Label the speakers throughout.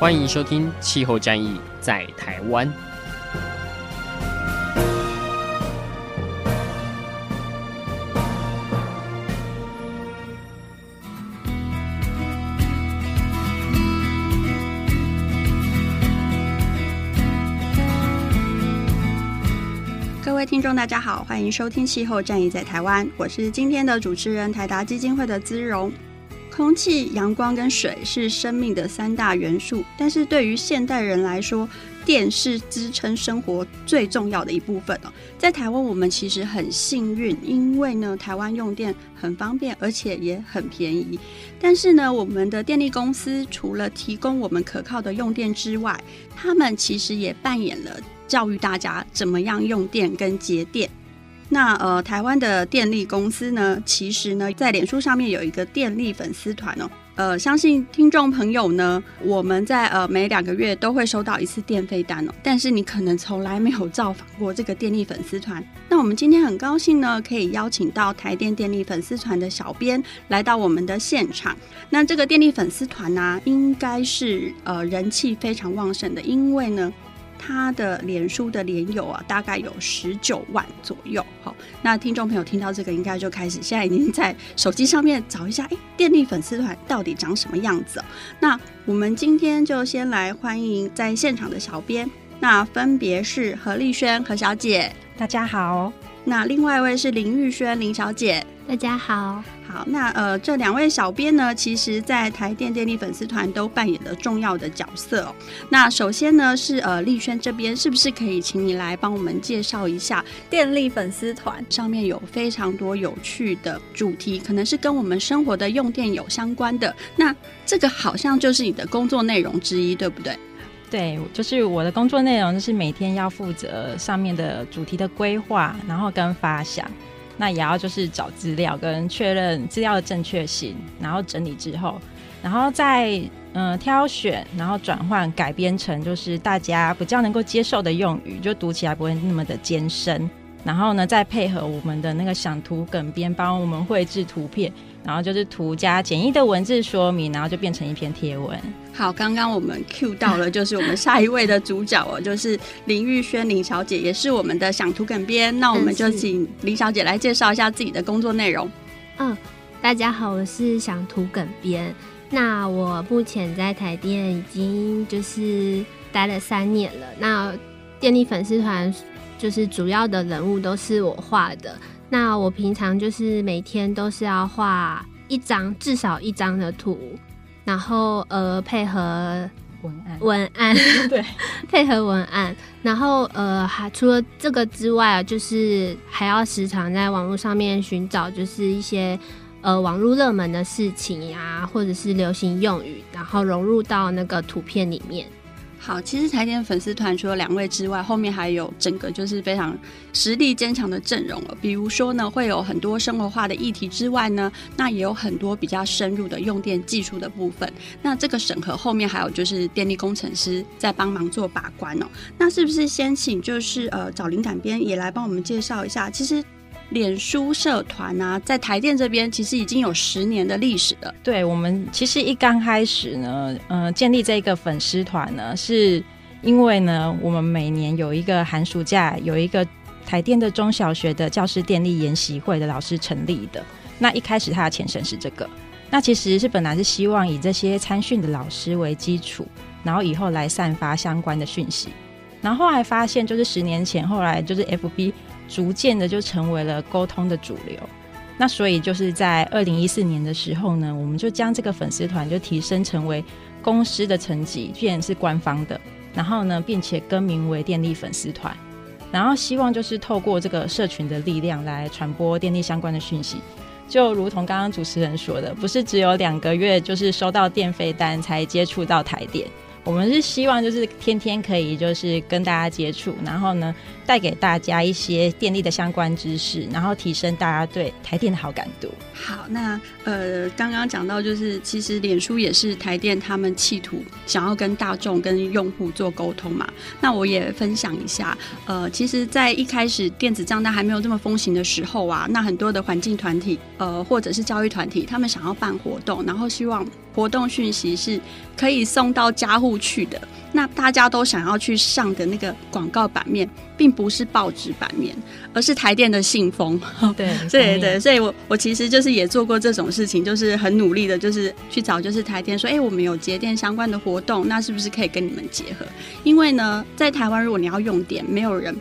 Speaker 1: 欢迎收听《气候战役在台湾》。
Speaker 2: 各位听众，大家好，欢迎收听《气候战役在台湾》，我是今天的主持人台达基金会的姿蓉。空气、阳光跟水是生命的三大元素，但是对于现代人来说，电是支撑生活最重要的一部分哦。在台湾，我们其实很幸运，因为呢，台湾用电很方便，而且也很便宜。但是呢，我们的电力公司除了提供我们可靠的用电之外，他们其实也扮演了教育大家怎么样用电跟节电。那呃，台湾的电力公司呢，其实呢，在脸书上面有一个电力粉丝团哦。呃，相信听众朋友呢，我们在呃每两个月都会收到一次电费单哦。但是你可能从来没有造访过这个电力粉丝团。那我们今天很高兴呢，可以邀请到台电电力粉丝团的小编来到我们的现场。那这个电力粉丝团呢，应该是呃人气非常旺盛的，因为呢。他的脸书的脸友啊，大概有十九万左右。好，那听众朋友听到这个，应该就开始现在已经在手机上面找一下，哎，电力粉丝团到底长什么样子哦？那我们今天就先来欢迎在现场的小编，那分别是何丽轩何小姐，
Speaker 3: 大家好。
Speaker 2: 那另外一位是林玉轩林小姐，
Speaker 4: 大家好。
Speaker 2: 好，那呃，这两位小编呢，其实在台电电力粉丝团都扮演了重要的角色哦。那首先呢，是呃丽轩这边，是不是可以请你来帮我们介绍一下电力粉丝团？上面有非常多有趣的主题，可能是跟我们生活的用电有相关的。那这个好像就是你的工作内容之一，对不对？
Speaker 3: 对，就是我的工作内容，就是每天要负责上面的主题的规划，然后跟发想。那也要就是找资料跟确认资料的正确性，然后整理之后，然后再嗯、挑选，然后转换改编成就是大家比较能够接受的用语，就读起来不会那么的艰深。然后呢，再配合我们的那个想图梗编，帮我们绘制图片。然后就是图加简易的文字说明，然后就变成一篇贴文。
Speaker 2: 好，刚刚我们 cue 到了，就是我们下一位的主角哦，就是林玉轩林小姐，也是我们的想图梗编。那我们就请林小姐来介绍一下自己的工作内容。
Speaker 4: 嗯，大家好，我是想图梗编。那我目前在台电已经就是待了三年了。那电力粉丝团就是主要的人物都是我画的。那我平常就是每天都是要画一张，至少一张的图，然后呃配合文案，文案 对，配合文案，然后呃还除了这个之外啊，就是还要时常在网络上面寻找，就是一些呃网络热门的事情呀，或者是流行用语，然后融入到那个图片里面。
Speaker 2: 好，其实台电粉丝团除了两位之外，后面还有整个就是非常实力坚强的阵容了。比如说呢，会有很多生活化的议题之外呢，那也有很多比较深入的用电技术的部分。那这个审核后面还有就是电力工程师在帮忙做把关哦。那是不是先请就是呃找灵感编也来帮我们介绍一下？其实。脸书社团啊，在台电这边其实已经有十年的历史了。
Speaker 3: 对，我们其实一刚开始呢，嗯、呃，建立这个粉丝团呢，是因为呢，我们每年有一个寒暑假，有一个台电的中小学的教师电力研习会的老师成立的。那一开始他的前身是这个，那其实是本来是希望以这些参训的老师为基础，然后以后来散发相关的讯息。然后后来发现，就是十年前，后来就是 FB。逐渐的就成为了沟通的主流，那所以就是在二零一四年的时候呢，我们就将这个粉丝团就提升成为公司的层级，变成是官方的，然后呢，并且更名为电力粉丝团，然后希望就是透过这个社群的力量来传播电力相关的讯息，就如同刚刚主持人说的，不是只有两个月，就是收到电费单才接触到台电。我们是希望就是天天可以就是跟大家接触，然后呢，带给大家一些电力的相关知识，然后提升大家对台电的好感度。
Speaker 2: 好，那呃，刚刚讲到就是其实脸书也是台电他们企图想要跟大众跟用户做沟通嘛。那我也分享一下，呃，其实，在一开始电子账单还没有这么风行的时候啊，那很多的环境团体呃或者是教育团体，他们想要办活动，然后希望活动讯息是可以送到家户去的，那大家都想要去上的那个广告版面，并不是报纸版面，而是台电的信封。
Speaker 3: 对
Speaker 2: 对对，所以我我其实就是也做过这种事情，就是很努力的，就是去找就是台电说，哎、欸，我们有节电相关的活动，那是不是可以跟你们结合？因为呢，在台湾如果你要用电，没有人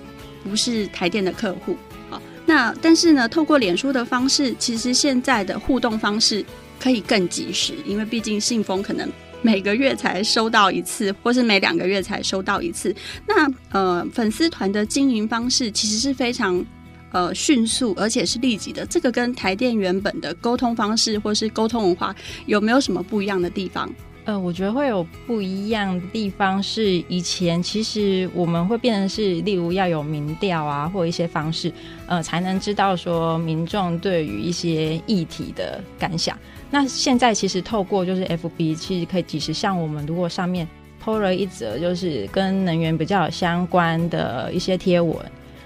Speaker 2: 不是台电的客户。好，那但是呢，透过脸书的方式，其实现在的互动方式。可以更及时，因为毕竟信封可能每个月才收到一次，或是每两个月才收到一次。那呃，粉丝团的经营方式其实是非常呃迅速，而且是立即的。这个跟台电原本的沟通方式或是沟通文化有没有什么不一样的地方？
Speaker 3: 呃，我觉得会有不一样的地方是，以前其实我们会变成是，例如要有民调啊，或一些方式，呃，才能知道说民众对于一些议题的感想。那现在其实透过就是 FB，其实可以及时像我们如果上面 PO 了一则就是跟能源比较相关的一些贴文，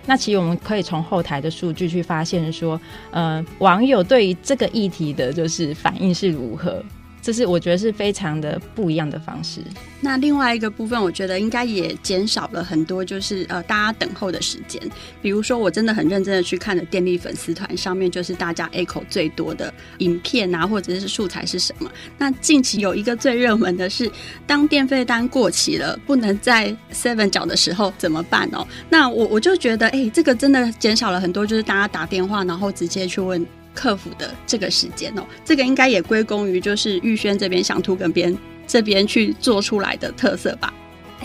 Speaker 3: 那其实我们可以从后台的数据去发现说，呃，网友对于这个议题的就是反应是如何。这是我觉得是非常的不一样的方式。
Speaker 2: 那另外一个部分，我觉得应该也减少了很多，就是呃大家等候的时间。比如说，我真的很认真的去看的电力粉丝团上面，就是大家 echo 最多的影片啊，或者是素材是什么？那近期有一个最热门的是，当电费单过期了，不能在 Seven 缴的时候怎么办哦？那我我就觉得，哎，这个真的减少了很多，就是大家打电话然后直接去问。克服的这个时间哦，这个应该也归功于就是玉轩这边想图跟边这边去做出来的特色吧？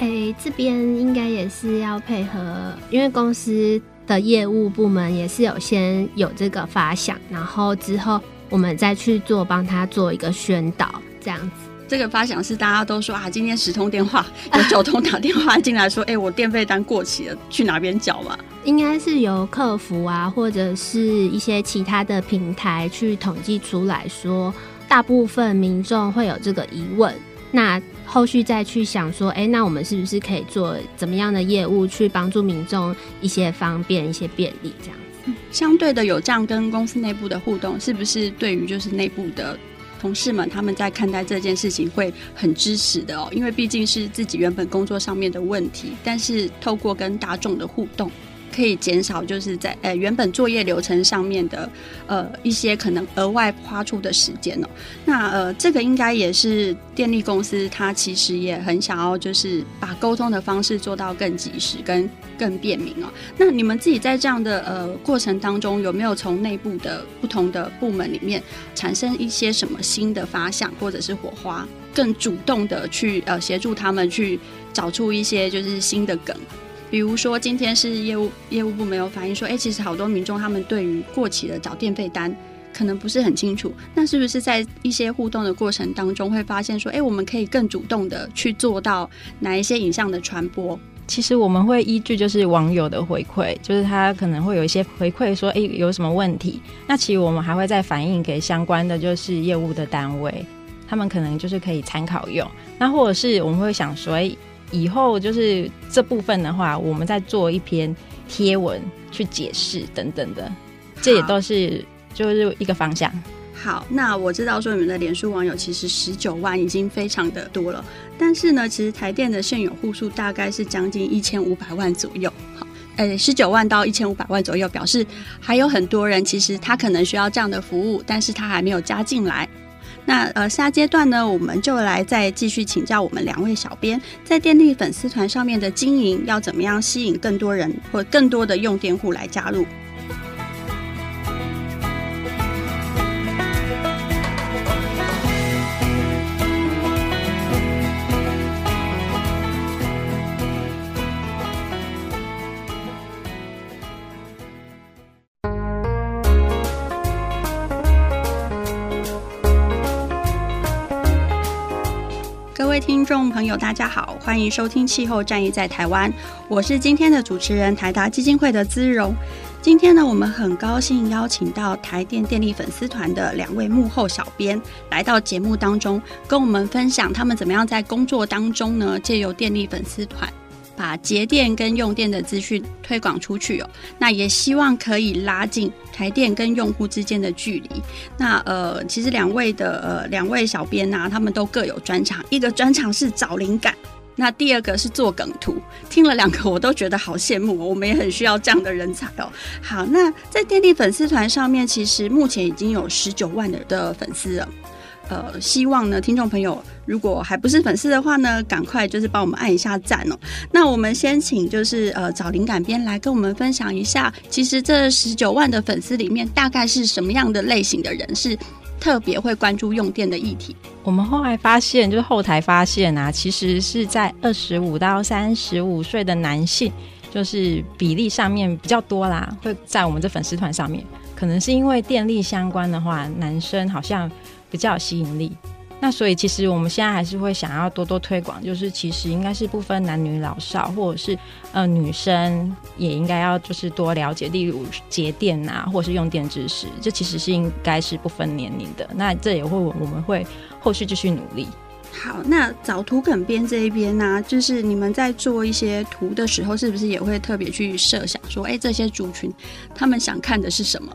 Speaker 4: 哎、这边应该也是要配合，因为公司的业务部门也是有先有这个发想，然后之后我们再去做帮他做一个宣导，这样子。
Speaker 2: 这个发想是大家都说啊，今天十通电话有九通打电话进来说，哎、欸，我电费单过期了，去哪边缴嘛？
Speaker 4: 应该是由客服啊，或者是一些其他的平台去统计出来说，大部分民众会有这个疑问，那后续再去想说，哎，那我们是不是可以做怎么样的业务去帮助民众一些方便、一些便利这样子？
Speaker 2: 相对的，有这样跟公司内部的互动，是不是对于就是内部的同事们他们在看待这件事情会很支持的哦？因为毕竟是自己原本工作上面的问题，但是透过跟大众的互动。可以减少就是在呃原本作业流程上面的呃一些可能额外花出的时间哦。那呃这个应该也是电力公司它其实也很想要就是把沟通的方式做到更及时跟更便民哦。那你们自己在这样的呃过程当中有没有从内部的不同的部门里面产生一些什么新的发想或者是火花，更主动的去呃协助他们去找出一些就是新的梗？比如说，今天是业务业务部没有反映说，哎、其实好多民众他们对于过期的缴电费单可能不是很清楚。那是不是在一些互动的过程当中，会发现说，哎、我们可以更主动的去做到哪一些影像的传播？
Speaker 3: 其实我们会依据就是网友的回馈，就是他可能会有一些回馈说，哎、有什么问题？那其实我们还会再反映给相关的就是业务的单位，他们可能就是可以参考用。那或者是我们会想说，哎、以后就是这部分的话，我们再做一篇贴文去解释等等的，这也都是就是一个方向。
Speaker 2: 好，那我知道说你们的脸书网友其实十九万已经非常的多了，但是呢，其实台电的现有户数大概是将近一千五百万左右。好，呃，十九万到一千五百万左右，表示还有很多人其实他可能需要这样的服务，但是他还没有加进来。那呃，下阶段呢，我们就来再继续请教我们两位小编，在电力粉丝团上面的经营要怎么样吸引更多人或更多的用电户来加入。各位听众朋友，大家好，欢迎收听《气候战役在台湾》，我是今天的主持人台达基金会的姿荣。今天呢，我们很高兴邀请到台电电力粉丝团的两位幕后小编来到节目当中，跟我们分享他们怎么样在工作当中呢，借由电力粉丝团。把节电跟用电的资讯推广出去哦，那也希望可以拉近台电跟用户之间的距离。那呃，其实两位的呃两位小编呐、他们都各有专长，一个专长是找灵感，那第二个是做梗图。听了两个，我都觉得好羡慕，我们也很需要这样的人才哦。好，那在电力粉丝团上面，其实目前已经有十九万的的粉丝了。呃，希望呢，听众朋友如果还不是粉丝的话呢，赶快就是帮我们按一下赞哦。那我们先请就是呃找灵感编来跟我们分享一下，其实这十九万的粉丝里面，大概是什么样的类型的人是特别会关注用电的议题？
Speaker 3: 我们后来发现，就是后台发现啊，其实是在二十五到三十五岁的男性，就是比例上面比较多啦，会在我们这粉丝团上面，可能是因为电力相关的话，男生好像。比较有吸引力，那所以其实我们现在还是会想要多多推广，就是其实应该是不分男女老少，或者是呃女生也应该要就是多了解，例如节电啊，或者是用电知识，这其实是应该是不分年龄的。那这也会我们会后续继续努力。
Speaker 2: 好，那找图梗编这一边呢、就是你们在做一些图的时候，是不是也会特别去设想说，哎、这些族群他们想看的是什么？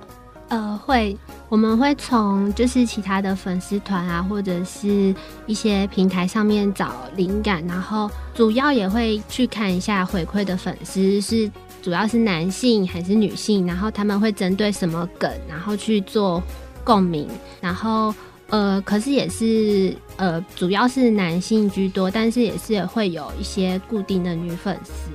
Speaker 4: 呃，会，我们会从就是其他的粉丝团啊，或者是一些平台上面找灵感，然后主要也会去看一下回馈的粉丝是主要是男性还是女性，然后他们会针对什么梗，然后去做共鸣，然后呃，可是也是呃，主要是男性居多，但是也是会有一些固定的女粉丝。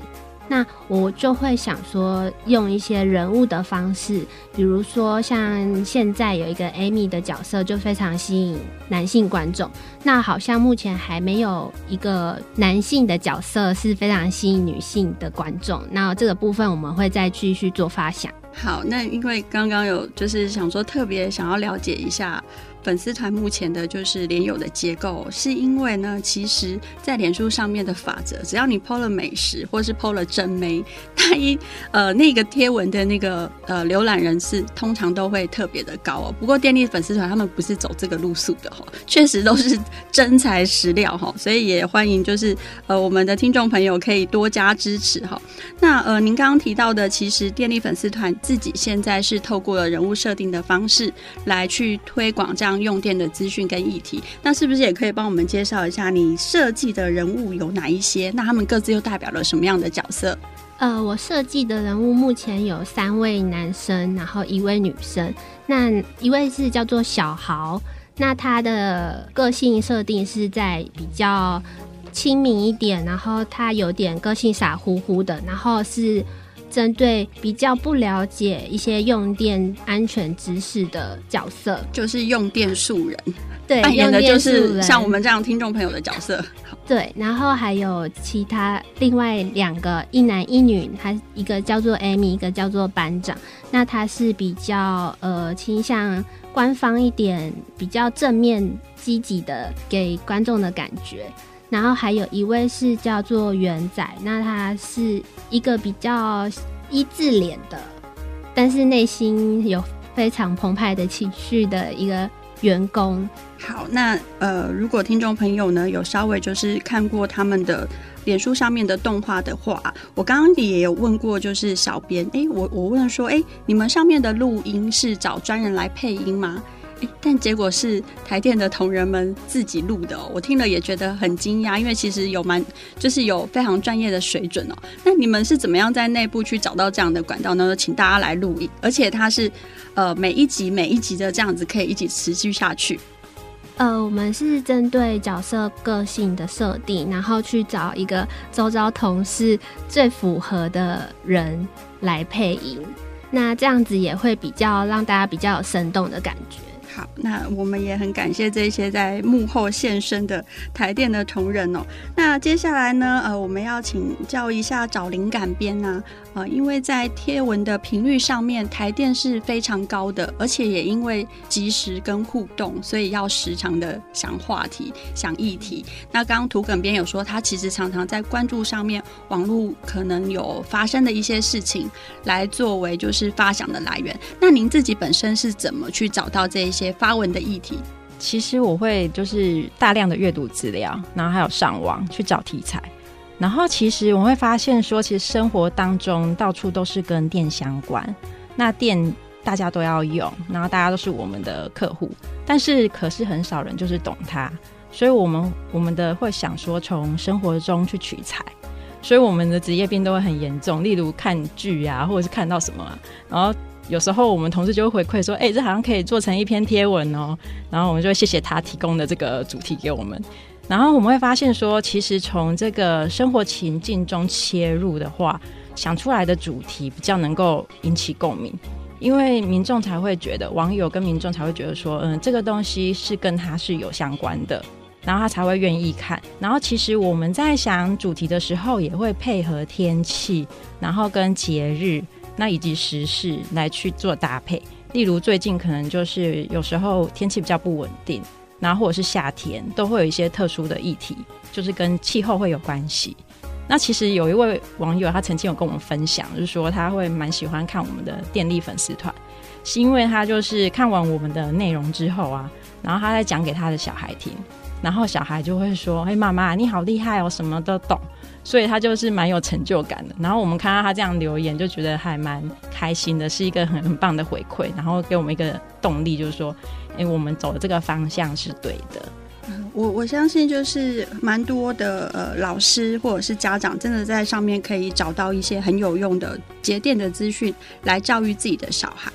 Speaker 4: 那我就会想说，用一些人物的方式，比如说像现在有一个 Amy 的角色，就非常吸引男性观众。那好像目前还没有一个男性的角色是非常吸引女性的观众。那这个部分我们会再继续做发想。
Speaker 2: 好，那因为刚刚有就是想说特别想要了解一下。粉丝团目前的就是连友的结构，是因为呢，其实，在脸书上面的法则，只要你 PO 了美食或是 PO 了正妹，它一呃那个贴文的那个呃浏览人次通常都会特别的高哦。不过电力粉丝团他们不是走这个路数的哈，确实都是真材实料哈，所以也欢迎就是呃我们的听众朋友可以多加支持哈。那呃您刚刚提到的，其实电力粉丝团自己现在是透过了人物设定的方式来去推广这样。当用电的资讯跟议题，那是不是也可以帮我们介绍一下你设计的人物有哪一些？那他们各自又代表了什么样的角色？
Speaker 4: 呃，我设计的人物目前有三位男生，然后一位女生。那一位是叫做小豪，那他的个性设定是在比较亲民一点，然后他有点个性傻乎乎的，然后是。针对比较不了解一些用电安全知识的角色，
Speaker 2: 就是用电素人，
Speaker 4: 对，
Speaker 2: 扮演的就是像我们这样听众朋友的角色。
Speaker 4: 对，然后还有其他另外两个一男一女，他一个叫做 Amy，一个叫做班长。那他是比较呃倾向官方一点，比较正面积极的给观众的感觉。然后还有一位是叫做元仔，那他是一个比较一字脸的，但是内心有非常澎湃的情绪的一个员工。
Speaker 2: 好，那呃，如果听众朋友呢有稍微就是看过他们的脸书上面的动画的话，我刚刚也有问过，就是小编，哎，我我问说，哎，你们上面的录音是找专人来配音吗？但结果是台电的同仁们自己录的，我听了也觉得很惊讶，因为其实有蛮就是有非常专业的水准哦。那你们是怎么样在内部去找到这样的管道呢？请大家来录音，而且它是呃每一集每一集的这样子可以一起持续下去。
Speaker 4: 呃，我们是针对角色个性的设定，然后去找一个周遭同事最符合的人来配音，那这样子也会比较让大家比较有生动的感觉。
Speaker 2: 好，那我们也很感谢这些在幕后现身的台电的同仁哦。那接下来呢，呃，我们要请教一下找灵感编啊，呃，因为在贴文的频率上面，台电是非常高的，而且也因为及时跟互动，所以要时常的想话题、想议题。那刚刚土梗编有说，他其实常常在关注上面网络可能有发生的一些事情，来作为就是发想的来源。那您自己本身是怎么去找到这一些？发文的议题，
Speaker 3: 其实我会就是大量的阅读资料，然后还有上网去找题材，然后其实我会发现说，其实生活当中到处都是跟电相关，那电大家都要用，然后大家都是我们的客户，但是可是很少人就是懂它，所以我们我们的会想说从生活中去取材，所以我们的职业病都会很严重，例如看剧啊，或者是看到什么，然后。有时候我们同事就会回馈说：“哎、这好像可以做成一篇贴文哦。”然后我们就会谢谢他提供的这个主题给我们。然后我们会发现说，其实从这个生活情境中切入的话，想出来的主题比较能够引起共鸣，因为民众才会觉得，网友跟民众才会觉得说，嗯，这个东西是跟他是有相关的，然后他才会愿意看。然后其实我们在想主题的时候，也会配合天气，然后跟节日。那以及时事来去做搭配，例如最近可能就是有时候天气比较不稳定，然后或者是夏天都会有一些特殊的议题，就是跟气候会有关系。那其实有一位网友他曾经有跟我们分享，就是说他会蛮喜欢看我们的电力粉丝团，是因为他就是看完我们的内容之后啊，然后他在讲给他的小孩听，然后小孩就会说：“哎，妈妈你好厉害哦，什么都懂。”所以他就是蛮有成就感的，然后我们看到他这样留言，就觉得还蛮开心的，是一个很很棒的回馈，然后给我们一个动力，就是说，哎，我们走的这个方向是对的。
Speaker 2: 我我相信就是蛮多的呃老师或者是家长，真的在上面可以找到一些很有用的节电的资讯，来教育自己的小孩。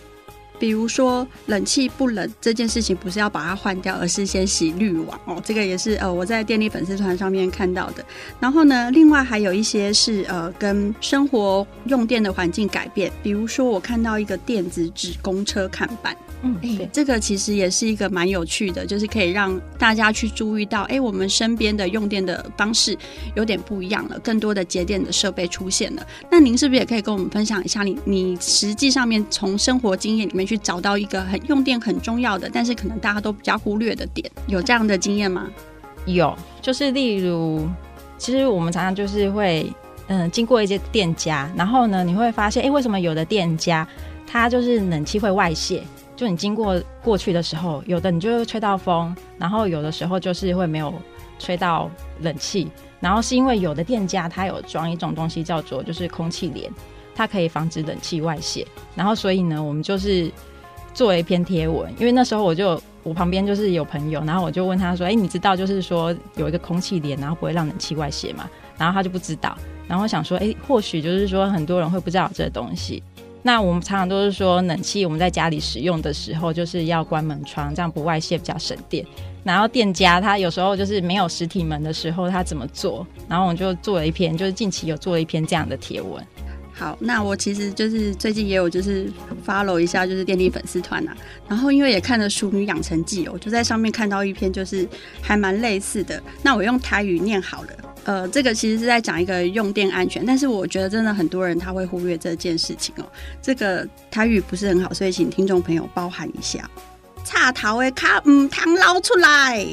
Speaker 2: 比如说冷气不冷这件事情，不是要把它换掉，而是先洗滤网哦。这个也是呃我在电力粉丝团上面看到的。然后呢，另外还有一些是呃跟生活用电的环境改变，比如说我看到一个电子纸公车看板。嗯，这个其实也是一个蛮有趣的，就是可以让大家去注意到，哎、欸，我们身边的用电的方式有点不一样了，更多的节电的设备出现了。那您是不是也可以跟我们分享一下你，你你实际上面从生活经验里面去找到一个很用电很重要的，但是可能大家都比较忽略的点，有这样的经验吗？
Speaker 3: 有，就是例如，其实我们常常就是会，嗯，经过一些店家，然后呢，你会发现，哎、欸，为什么有的店家它就是冷气会外泄？就你经过过去的时候，有的你就吹到风，然后有的时候就是会没有吹到冷气，然后是因为有的店家他有装一种东西叫做就是空气帘，它可以防止冷气外泄，然后所以呢，我们就是做了一篇贴文，因为那时候我就我旁边就是有朋友，然后我就问他说，哎、你知道就是说有一个空气帘，然后不会让冷气外泄吗？然后他就不知道，然后想说，哎、或许就是说很多人会不知道这东西。那我们常常都是说，冷气我们在家里使用的时候，就是要关门窗，这样不外泄，比较省电。然后店家他有时候就是没有实体门的时候，他怎么做？然后我们就做了一篇，就是近期有做了一篇这样的贴文。
Speaker 2: 好，那我其实就是最近也有就是 follow 一下就是电力粉丝团呐，然后因为也看了《淑女养成记》，我就在上面看到一篇就是还蛮类似的。那我用台语念好了。呃，这个其实是在讲一个用电安全，但是我觉得真的很多人他会忽略这件事情哦。这个台语不是很好，所以请听众朋友包含一下。插头的卡唔通捞出来，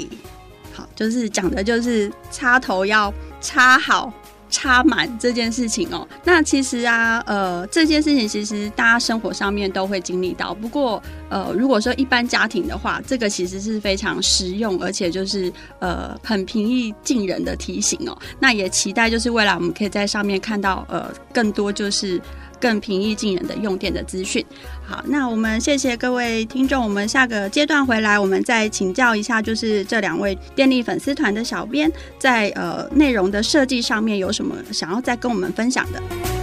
Speaker 2: 好，就是讲的就是插头要插好。插满这件事情哦，那其实啊，呃，这件事情其实大家生活上面都会经历到。不过，呃，如果说一般家庭的话，这个其实是非常实用，而且就是呃很平易近人的提醒哦。那也期待就是未来我们可以在上面看到呃更多就是。更平易近人的用电的资讯。好，那我们谢谢各位听众。我们下个阶段回来，我们再请教一下，就是这两位电力粉丝团的小编，在呃内容的设计上面有什么想要再跟我们分享的。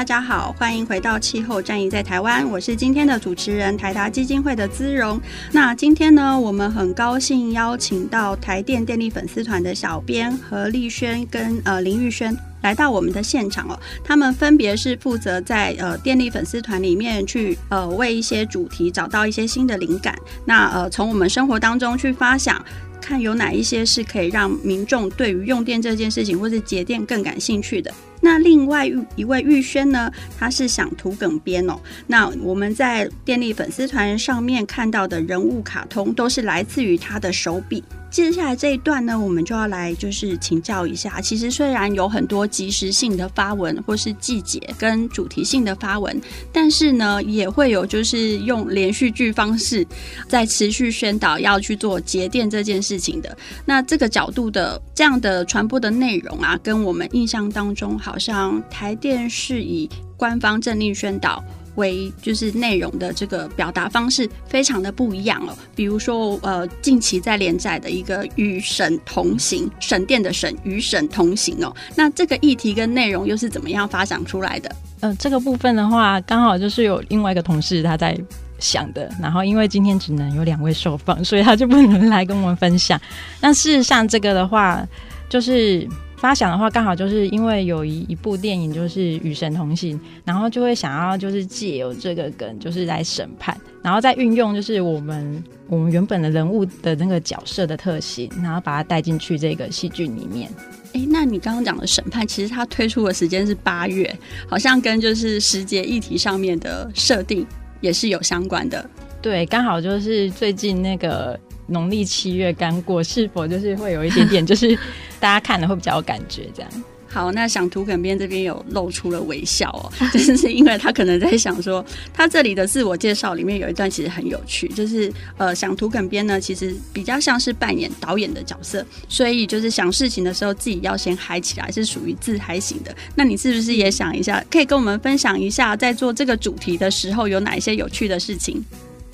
Speaker 2: 大家好，欢迎回到气候战役在台湾，我是今天的主持人台达基金会的姿荣。那今天呢，我们很高兴邀请到台电电力粉丝团的小编何丽萱跟呃林玉轩来到我们的现场哦。他们分别是负责在呃电力粉丝团里面去呃为一些主题找到一些新的灵感，那呃从我们生活当中去发想。看有哪一些是可以让民众对于用电这件事情或是节电更感兴趣的。那另外一位玉轩呢，他是想涂梗编哦。那我们在电力粉丝团上面看到的人物卡通，都是来自于他的手笔。接下来这一段呢，我们就要来就是请教一下。其实虽然有很多即时性的发文，或是季节跟主题性的发文，但是呢，也会有就是用连续剧方式在持续宣导要去做节电这件事情的。那这个角度的这样的传播的内容啊，跟我们印象当中好像台电是以官方政令宣导。为就是内容的这个表达方式非常的不一样哦，比如说呃，近期在连载的一个“与神同行”，省电的省，与省同行哦。那这个议题跟内容又是怎么样发展出来的？
Speaker 3: 嗯、这个部分的话，刚好就是有另外一个同事他在想的，然后因为今天只能有两位受访，所以他就不能来跟我们分享。那事实上，这个的话就是。发想的话，刚好就是因为有一一部电影就是《与神同行》，然后就会想要就是借由这个梗，就是来审判，然后再运用就是我们我们原本的人物的那个角色的特性，然后把它带进去这个戏剧里面。
Speaker 2: 哎，那你刚刚讲的审判，其实它推出的时间是八月，好像跟就是时节议题上面的设定也是有相关的。
Speaker 3: 对，刚好就是最近那个。农历七月刚过，是否就是会有一点点，就是大家看了会比较有感觉这样？
Speaker 2: 好，那想涂梗边这边有露出了微笑哦，就是因为他可能在想说，他这里的自我介绍里面有一段其实很有趣，就是呃，想涂梗边呢，其实比较像是扮演导演的角色，所以就是想事情的时候自己要先嗨起来，是属于自嗨型的。那你是不是也想一下，可以跟我们分享一下，在做这个主题的时候有哪一些有趣的事情？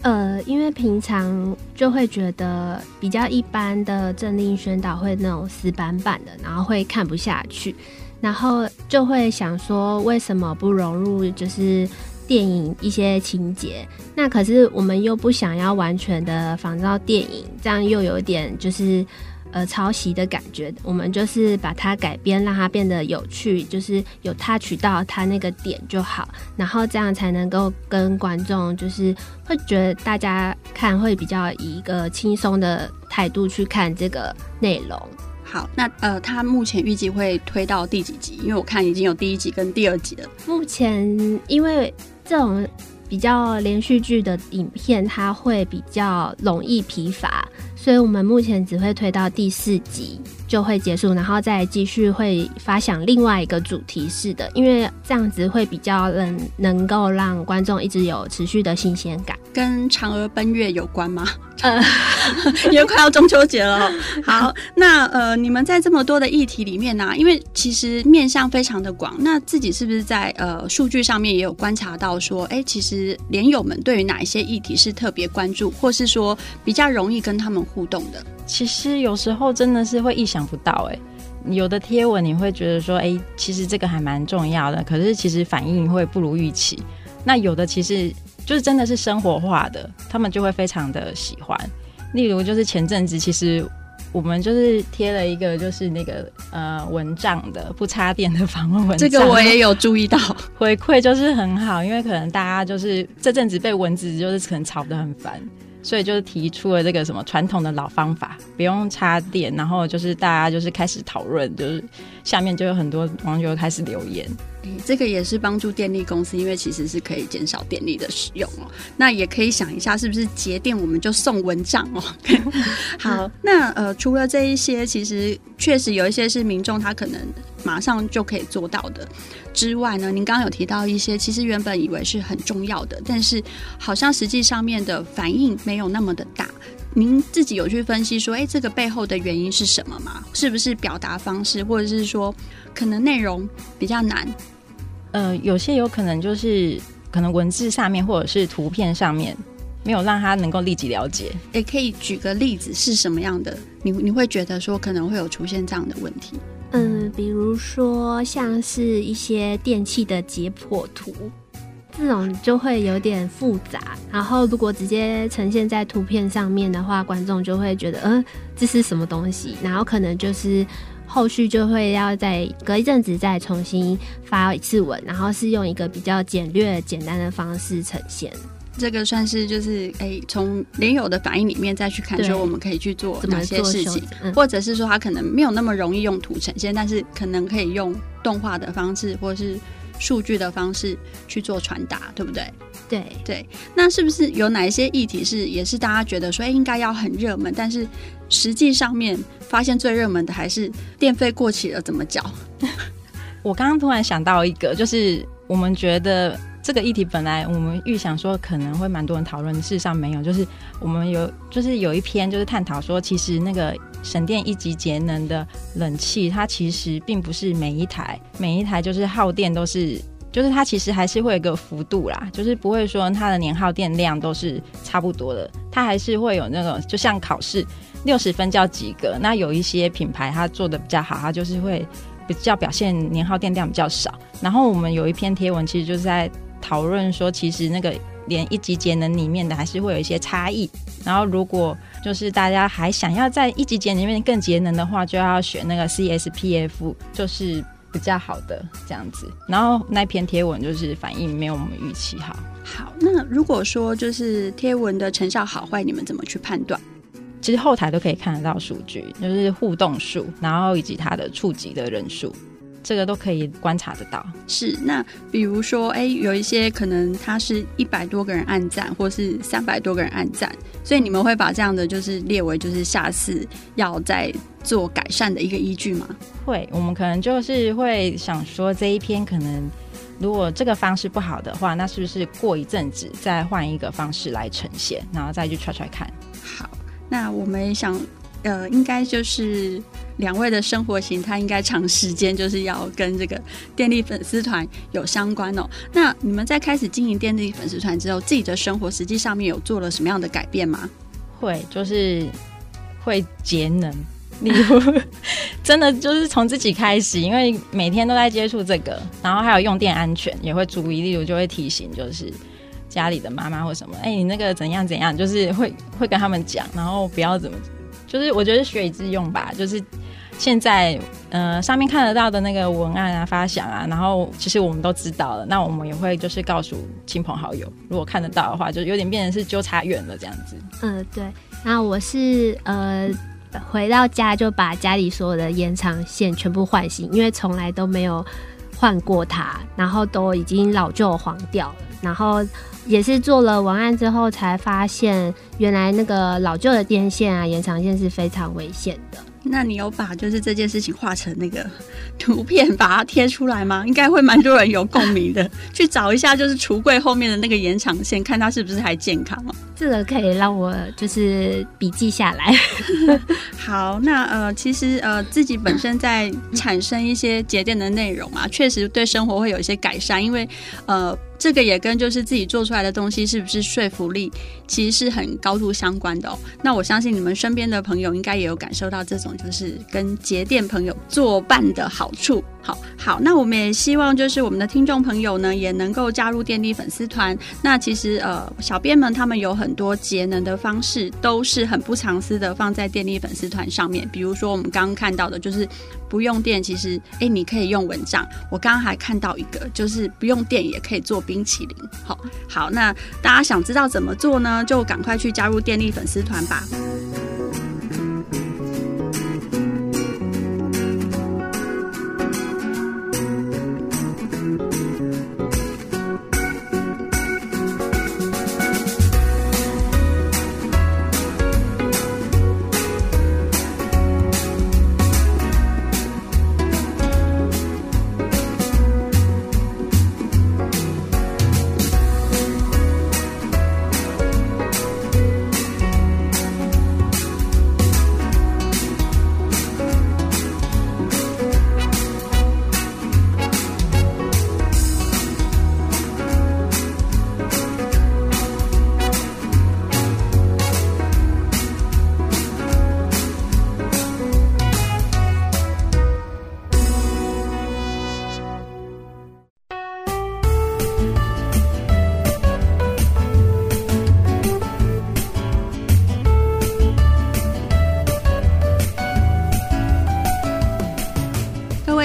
Speaker 4: 呃，因为平常就会觉得比较一般的政令宣导会那种死板板的，然后会看不下去，然后就会想说，为什么不融入就是电影一些情节？那可是我们又不想要完全的仿照电影，这样又有点就是。呃，抄袭的感觉，我们就是把它改编，让它变得有趣，就是有 touch 到它那个点就好，然后这样才能够跟观众，就是会觉得大家看会比较以一个轻松的态度去看这个内容。
Speaker 2: 好，那呃，它目前预计会推到第几集？因为我看已经有第一集跟第二集了。
Speaker 4: 目前因为这种比较连续剧的影片，它会比较容易疲乏。所以我们目前只会推到第四集就会结束，然后再继续会发想另外一个主题式的，因为这样子会比较能能够让观众一直有持续的新鲜感。
Speaker 2: 跟嫦娥奔月有关吗？呃，因为快要中秋节了。好，那呃，你们在这么多的议题里面呢、啊，因为其实面向非常的广，那自己是不是在呃数据上面也有观察到说，哎、欸，其实连友们对于哪一些议题是特别关注，或是说比较容易跟他们互动的？
Speaker 3: 其实有时候真的是会意想不到、欸，哎，有的贴文你会觉得说，哎、欸，其实这个还蛮重要的，可是其实反应会不如预期。那有的其实。就是真的是生活化的，他们就会非常的喜欢。例如，就是前阵子其实我们就是贴了一个就是那个呃蚊帐的不插电的防蚊蚊帐，
Speaker 2: 这个我也有注意到，
Speaker 3: 回馈就是很好，因为可能大家就是这阵子被蚊子就是可能吵得很烦，所以就是提出了这个什么传统的老方法，不用插电，然后就是大家就是开始讨论，就是下面就有很多网友开始留言。
Speaker 2: 这个也是帮助电力公司，因为其实是可以减少电力的使用哦。那也可以想一下，是不是节电我们就送蚊帐哦？好，那呃，除了这一些，其实确实有一些是民众他可能马上就可以做到的之外呢，您刚刚有提到一些，其实原本以为是很重要的，但是好像实际上面的反应没有那么的大。您自己有去分析说，哎，这个背后的原因是什么吗？是不是表达方式，或者是说可能内容比较难？
Speaker 3: 呃，有些有可能就是可能文字上面或者是图片上面没有让他能够立即了解。
Speaker 2: 也可以举个例子是什么样的？你你会觉得说可能会有出现这样的问题？
Speaker 4: 嗯，比如说像是一些电器的解剖图，这种就会有点复杂。然后如果直接呈现在图片上面的话，观众就会觉得，嗯，这是什么东西？然后可能就是后续就会要再隔一阵子再重新发一次文，然后是用一个比较简略简单的方式呈现。
Speaker 2: 这个算是就是哎，从连友的反应里面再去看，说我们可以去做哪些事情，嗯、或者是说他可能没有那么容易用图呈现，但是可能可以用动画的方式或者是数据的方式去做传达，对不对？
Speaker 4: 对
Speaker 2: 对。那是不是有哪一些议题是也是大家觉得说诶应该要很热门，但是实际上面发现最热门的还是电费过期了怎么缴？
Speaker 3: 我刚刚突然想到一个，就是我们觉得。这个议题本来我们预想说可能会蛮多人讨论，事实上没有。就是我们有，就是有一篇就是探讨说，其实那个省电一级节能的冷气，它其实并不是每一台每一台就是耗电都是，就是它其实还是会有个幅度啦，就是不会说它的年耗电量都是差不多的，它还是会有那个就像考试六十分叫及格，那有一些品牌它做的比较好，它就是会比较表现年耗电量比较少。然后我们有一篇贴文，其实就是在。讨论说，其实那个连一级节能里面的还是会有一些差异。然后，如果就是大家还想要在一级节能里面更节能的话，就要选那个 CSPF，就是比较好的这样子。然后那篇贴文就是反应没有我们预期好。
Speaker 2: 好，那如果说就是贴文的成效好坏，你们怎么去判断？
Speaker 3: 其实后台都可以看得到数据，就是互动数，然后以及它的触及的人数。这个都可以观察得到。
Speaker 2: 是，那比如说，哎，有一些可能他是一百多个人按赞，或是三百多个人按赞，所以你们会把这样的就是列为就是下次要再做改善的一个依据吗？
Speaker 3: 会，我们可能就是会想说，这一篇可能如果这个方式不好的话，那是不是过一阵子再换一个方式来呈现，然后再去揣揣看。
Speaker 2: 好，那我们想，呃，应该就是。两位的生活形态应该长时间就是要跟这个电力粉丝团有相关哦。那你们在开始经营电力粉丝团之后，自己的生活实际上面有做了什么样的改变吗？
Speaker 3: 会，就是会节能，例如真的就是从自己开始，因为每天都在接触这个，然后还有用电安全也会注意，例如就会提醒，就是家里的妈妈或什么，哎、你那个怎样怎样，就是会会跟他们讲，然后不要怎么，就是我觉得学以致用吧，就是。现在，呃，上面看得到的那个文案啊、发想啊，然后其实我们都知道了。那我们也会就是告诉亲朋好友，如果看得到的话，就有点变成是纠察员了这样子。
Speaker 4: 嗯、对。那我是呃，回到家就把家里所有的延长线全部换新，因为从来都没有换过它，然后都已经老旧黄掉了。然后也是做了文案之后，才发现原来那个老旧的电线啊、延长线是非常危险的。
Speaker 2: 那你有把就是这件事情画成那个 图片，把它贴出来吗？应该会蛮多人有共鸣的。去找一下就是橱柜后面的那个延长线，看它是不是还健康啊？
Speaker 4: 这个可以让我就是笔记下来。
Speaker 2: 好，那呃，其实呃，自己本身在产生一些节电的内容啊，确实对生活会有一些改善，因为呃。这个也跟就是自己做出来的东西是不是说服力，其实是很高度相关的哦。那我相信你们身边的朋友应该也有感受到这种就是跟节电朋友作伴的好处。好好，那我们也希望就是我们的听众朋友呢也能够加入电力粉丝团。那其实呃，小编们他们有很多节能的方式，都是很不藏私的放在电力粉丝团上面。比如说我们刚刚看到的就是不用电，其实哎你可以用蚊帐。我刚刚还看到一个就是不用电也可以做冰淇淋。好好，那大家想知道怎么做呢？就赶快去加入电力粉丝团吧。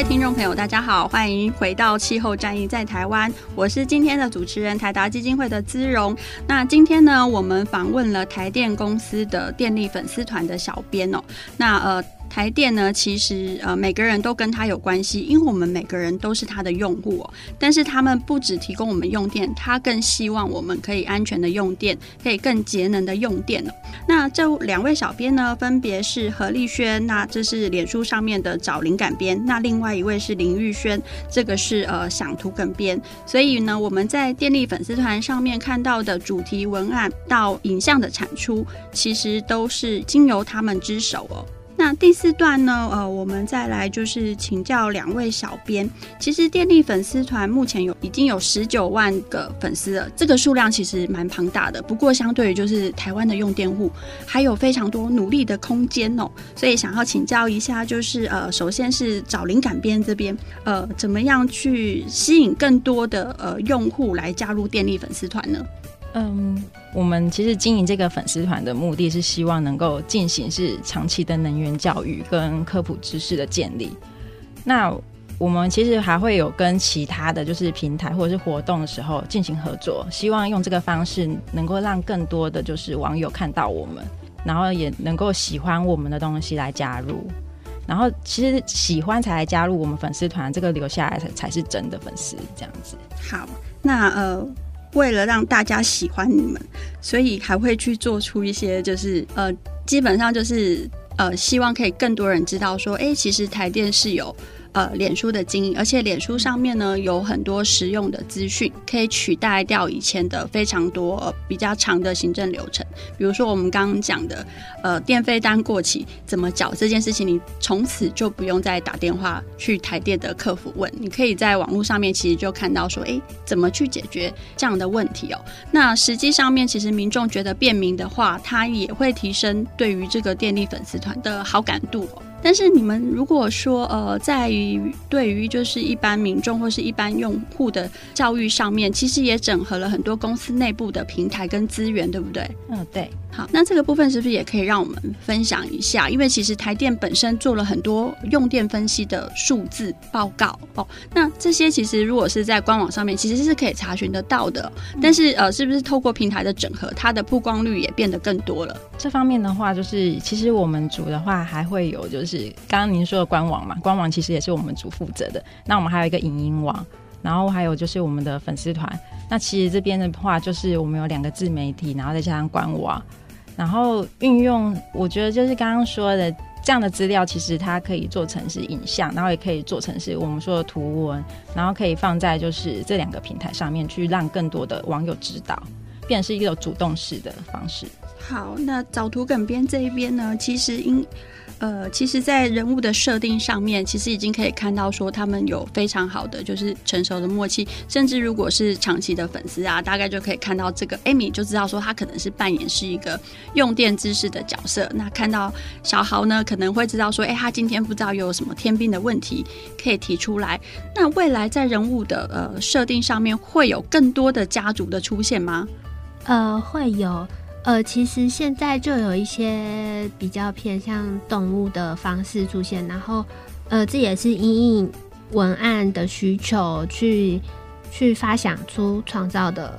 Speaker 2: 听众朋友，大家好，欢迎回到气候战役在台湾，我是今天的主持人台达基金会的姿荣。那今天呢，我们访问了台电公司的电力粉丝团的小编哦。那呃。台电呢，其实呃每个人都跟他有关系，因为我们每个人都是他的用户哦。但是他们不只提供我们用电，他更希望我们可以安全的用电，可以更节能的用电哦。那这两位小编呢，分别是何立轩，那这是脸书上面的找灵感编，那另外一位是林玉轩，这个是呃想图梗编。所以呢，我们在电力粉丝团上面看到的主题文案到影像的产出，其实都是经由他们之手哦。那第四段呢？呃，我们再来就是请教两位小编。其实电力粉丝团目前有已经有十九万个粉丝了，这个数量其实蛮庞大的。不过，相对于就是台湾的用电户，还有非常多努力的空间哦。所以想要请教一下，就是呃，首先是找灵感编这边，呃，怎么样去吸引更多的呃用户来加入电力粉丝团呢？
Speaker 3: 嗯，我们其实经营这个粉丝团的目的是希望能够进行是长期的能源教育跟科普知识的建立。那我们其实还会有跟其他的就是平台或者是活动的时候进行合作，希望用这个方式能够让更多的就是网友看到我们，然后也能够喜欢我们的东西来加入。然后其实喜欢才来加入我们粉丝团，这个留下来才才是真的粉丝这样子。
Speaker 2: 好，那呃。为了让大家喜欢你们，所以还会去做出一些，就是呃，基本上就是呃，希望可以更多人知道说，哎，其实台电是有。呃，脸书的经营，而且脸书上面呢有很多实用的资讯，可以取代掉以前的非常多、比较长的行政流程。比如说我们刚刚讲的，呃，电费单过期怎么缴这件事情，你从此就不用再打电话去台电的客服问，你可以在网络上面其实就看到说，哎，怎么去解决这样的问题哦。那实际上面其实民众觉得便民的话，它也会提升对于这个电力粉丝团的好感度。但是你们如果说呃，在于对于就是一般民众或是一般用户的教育上面，其实也整合了很多公司内部的平台跟资源，对不对？
Speaker 3: 嗯，对。
Speaker 2: 好，那这个部分是不是也可以让我们分享一下？因为其实台电本身做了很多用电分析的数字报告哦。那这些其实如果是在官网上面，其实是可以查询得到的。但是呃，是不是透过平台的整合，它的曝光率也变得更多了？
Speaker 3: 这方面的话，就是其实我们组的话还会有，就是是刚刚您说的官网嘛，官网其实也是我们组负责的。那我们还有一个影音网，然后还有就是我们的粉丝团。那其实这边的话，就是我们有两个自媒体，然后再加上官网。然后运用，我觉得就是刚刚说的这样的资料，其实它可以做成是影像，然后也可以做成是我们说的图文，然后可以放在就是这两个平台上面去让更多的网友知道，变成是一个主动式的方式。
Speaker 2: 好，那找图梗编这一边呢，其实应。呃，其实，在人物的设定上面，其实已经可以看到说他们有非常好的就是成熟的默契，甚至如果是长期的粉丝啊，大概就可以看到这个 Amy 就知道说他可能是扮演是一个用电知识的角色。那看到小豪呢，可能会知道说，哎，他今天不知道又有什么天兵的问题可以提出来。那未来在人物的呃设定上面，会有更多的家族的出现吗？
Speaker 4: 呃，会有。呃，其实现在就有一些比较偏向动物的方式出现，然后，呃，这也是因应文案的需求去去发想出创造的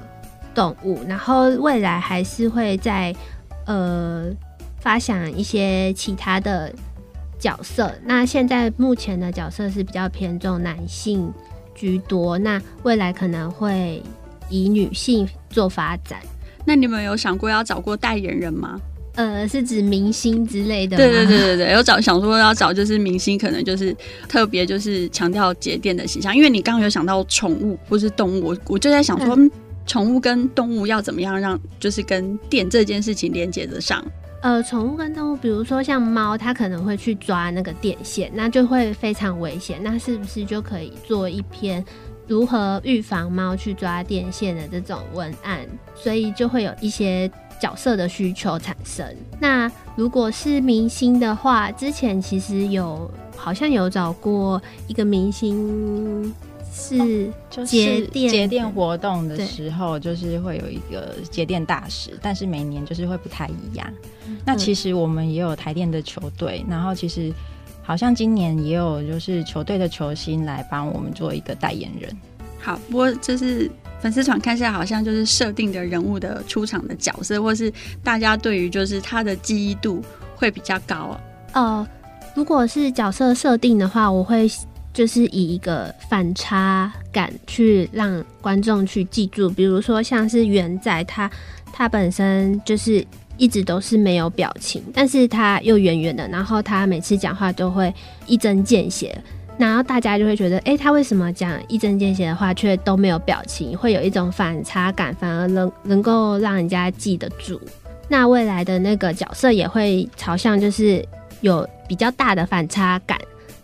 Speaker 4: 动物，然后未来还是会再呃发想一些其他的角色。那现在目前的角色是比较偏重男性居多，那未来可能会以女性做发展。
Speaker 2: 那你们有想过要找过代言人吗？
Speaker 4: 呃，是指明星之类的？
Speaker 2: 对对对对对，有找想说要找就是明星，可能就是特别就是强调节电的形象。因为你刚刚有想到宠物或是动物，我我就在想说，宠物跟动物要怎么样让就是跟电这件事情连接得上？
Speaker 4: 呃，宠物跟动物，比如说像猫，它可能会去抓那个电线，那就会非常危险。那是不是就可以做一篇？如何预防猫去抓电线的这种文案，所以就会有一些角色的需求产生。那如果是明星的话，之前其实有好像有找过一个明星，是节电
Speaker 3: 节电活动的时候，就是会有一个节电大使，但是每年就是会不太一样。那其实我们也有台电的球队，然后其实。好像今年也有就是球队的球星来帮我们做一个代言人。
Speaker 2: 好，不过就是粉丝团看起来好像就是设定的人物的出场的角色，或是大家对于就是他的记忆度会比较高哦。
Speaker 4: 呃，如果是角色设定的话，我会就是以一个反差感去让观众去记住，比如说像是元仔他他本身就是。一直都是没有表情，但是他又圆圆的，然后他每次讲话都会一针见血，然后大家就会觉得，哎、他为什么讲一针见血的话却都没有表情，会有一种反差感，反而能能够让人家记得住。那未来的那个角色也会朝向就是有比较大的反差感，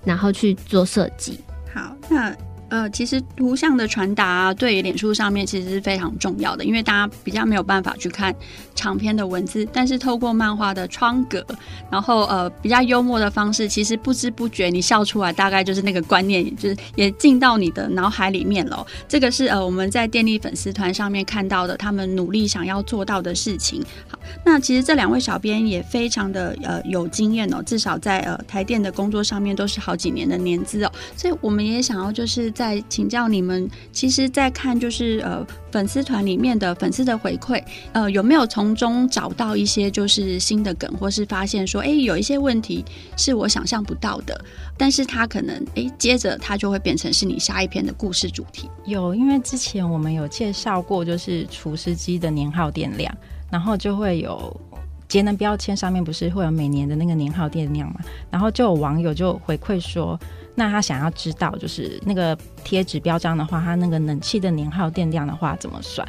Speaker 4: 然后去做设计。
Speaker 2: 好，那。呃，其实图像的传达啊，对脸书上面其实是非常重要的，因为大家比较没有办法去看长篇的文字，但是透过漫画的窗格，然后呃比较幽默的方式，其实不知不觉你笑出来，大概就是那个观念，就是也进到你的脑海里面了。这个是呃我们在电力粉丝团上面看到的，他们努力想要做到的事情。好，那其实这两位小编也非常的呃有经验哦，至少在呃台电的工作上面都是好几年的年资哦，所以我们也想要就是。在请教你们，其实，在看就是呃粉丝团里面的粉丝的回馈，呃有没有从中找到一些就是新的梗，或是发现说，哎，有一些问题是我想象不到的，但是他可能哎接着他就会变成是你下一篇的故事主题。
Speaker 3: 有，因为之前我们有介绍过，就是除湿机的年耗电量，然后就会有节能标签上面不是会有每年的那个年耗电量嘛，然后就有网友就回馈说。那他想要知道，就是那个贴纸标章的话，他那个冷气的年耗电量的话怎么算？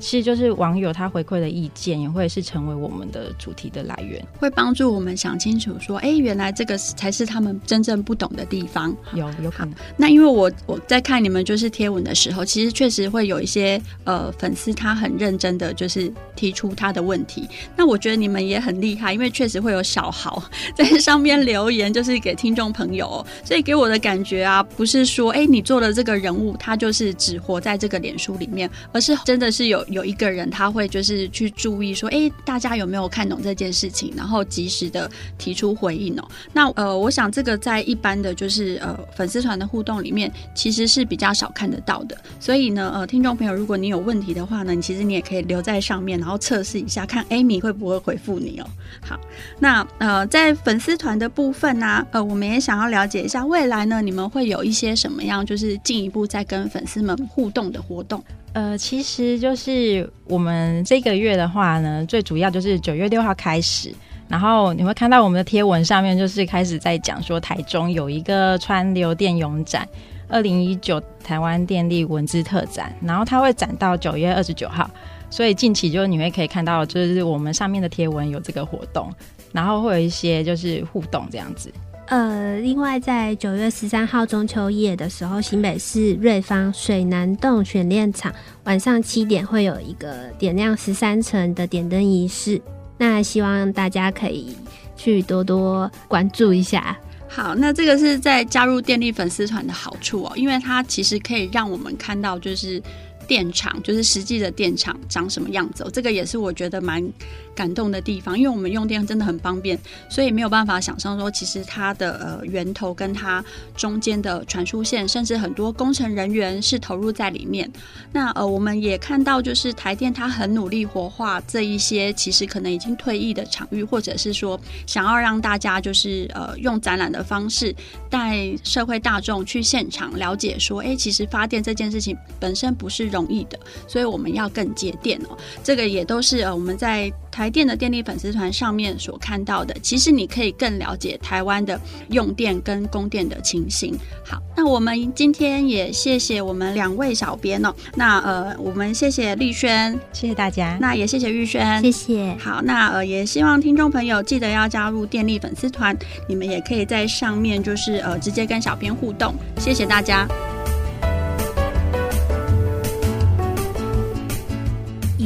Speaker 3: 其实就是网友他回馈的意见，也会是成为我们的主题的来源，
Speaker 2: 会帮助我们想清楚说，哎、欸，原来这个才是他们真正不懂的地方。
Speaker 3: 有有可能。
Speaker 2: 那因为我我在看你们就是贴文的时候，其实确实会有一些呃粉丝他很认真的就是提出他的问题。那我觉得你们也很厉害，因为确实会有小豪在上面留言，就是给听众朋友，所以给我的感觉啊，不是说哎、欸、你做的这个人物他就是只活在这个脸书里面，而是真的是有。有一个人他会就是去注意说，哎，大家有没有看懂这件事情，然后及时的提出回应哦。那呃，我想这个在一般的就是呃粉丝团的互动里面，其实是比较少看得到的。所以呢，呃，听众朋友，如果你有问题的话呢，其实你也可以留在上面，然后测试一下，看 Amy 会不会回复你哦。好，那呃，在粉丝团的部分呢、呃，我们也想要了解一下未来呢，你们会有一些什么样，就是进一步在跟粉丝们互动的活动。
Speaker 3: 呃，其实就是我们这个月的话呢，最主要就是九月六号开始，然后你会看到我们的贴文上面就是开始在讲说，台中有一个川流电泳展，二零一九台湾电力文字特展，然后它会展到九月二十九号，所以近期就你会可以看到，就是我们上面的贴文有这个活动，然后会有一些就是互动这样子。
Speaker 4: 呃，另外在九月十三号中秋夜的时候，新北市瑞芳水南洞选练场晚上七点会有一个点亮十三层的点灯仪式，那希望大家可以去多多关注一下。
Speaker 2: 好，那这个是在加入电力粉丝团的好处哦，因为它其实可以让我们看到就是。电厂就是实际的电厂长什么样子，这个也是我觉得蛮感动的地方，因为我们用电真的很方便，所以没有办法想象说，其实它的呃源头跟它中间的传输线，甚至很多工程人员是投入在里面。那呃，我们也看到就是台电它很努力活化这一些其实可能已经退役的场域，或者是说想要让大家就是呃用展览的方式带社会大众去现场了解说，哎，其实发电这件事情本身不是容容易的，所以我们要更节电哦。这个也都是呃我们在台电的电力粉丝团上面所看到的。其实你可以更了解台湾的用电跟供电的情形。好，那我们今天也谢谢我们两位小编哦。那呃，我们谢谢丽轩，
Speaker 3: 谢谢大家。
Speaker 2: 那也谢谢玉轩，
Speaker 4: 谢谢。
Speaker 2: 好，那呃也希望听众朋友记得要加入电力粉丝团，你们也可以在上面就是呃直接跟小编互动。谢谢大家。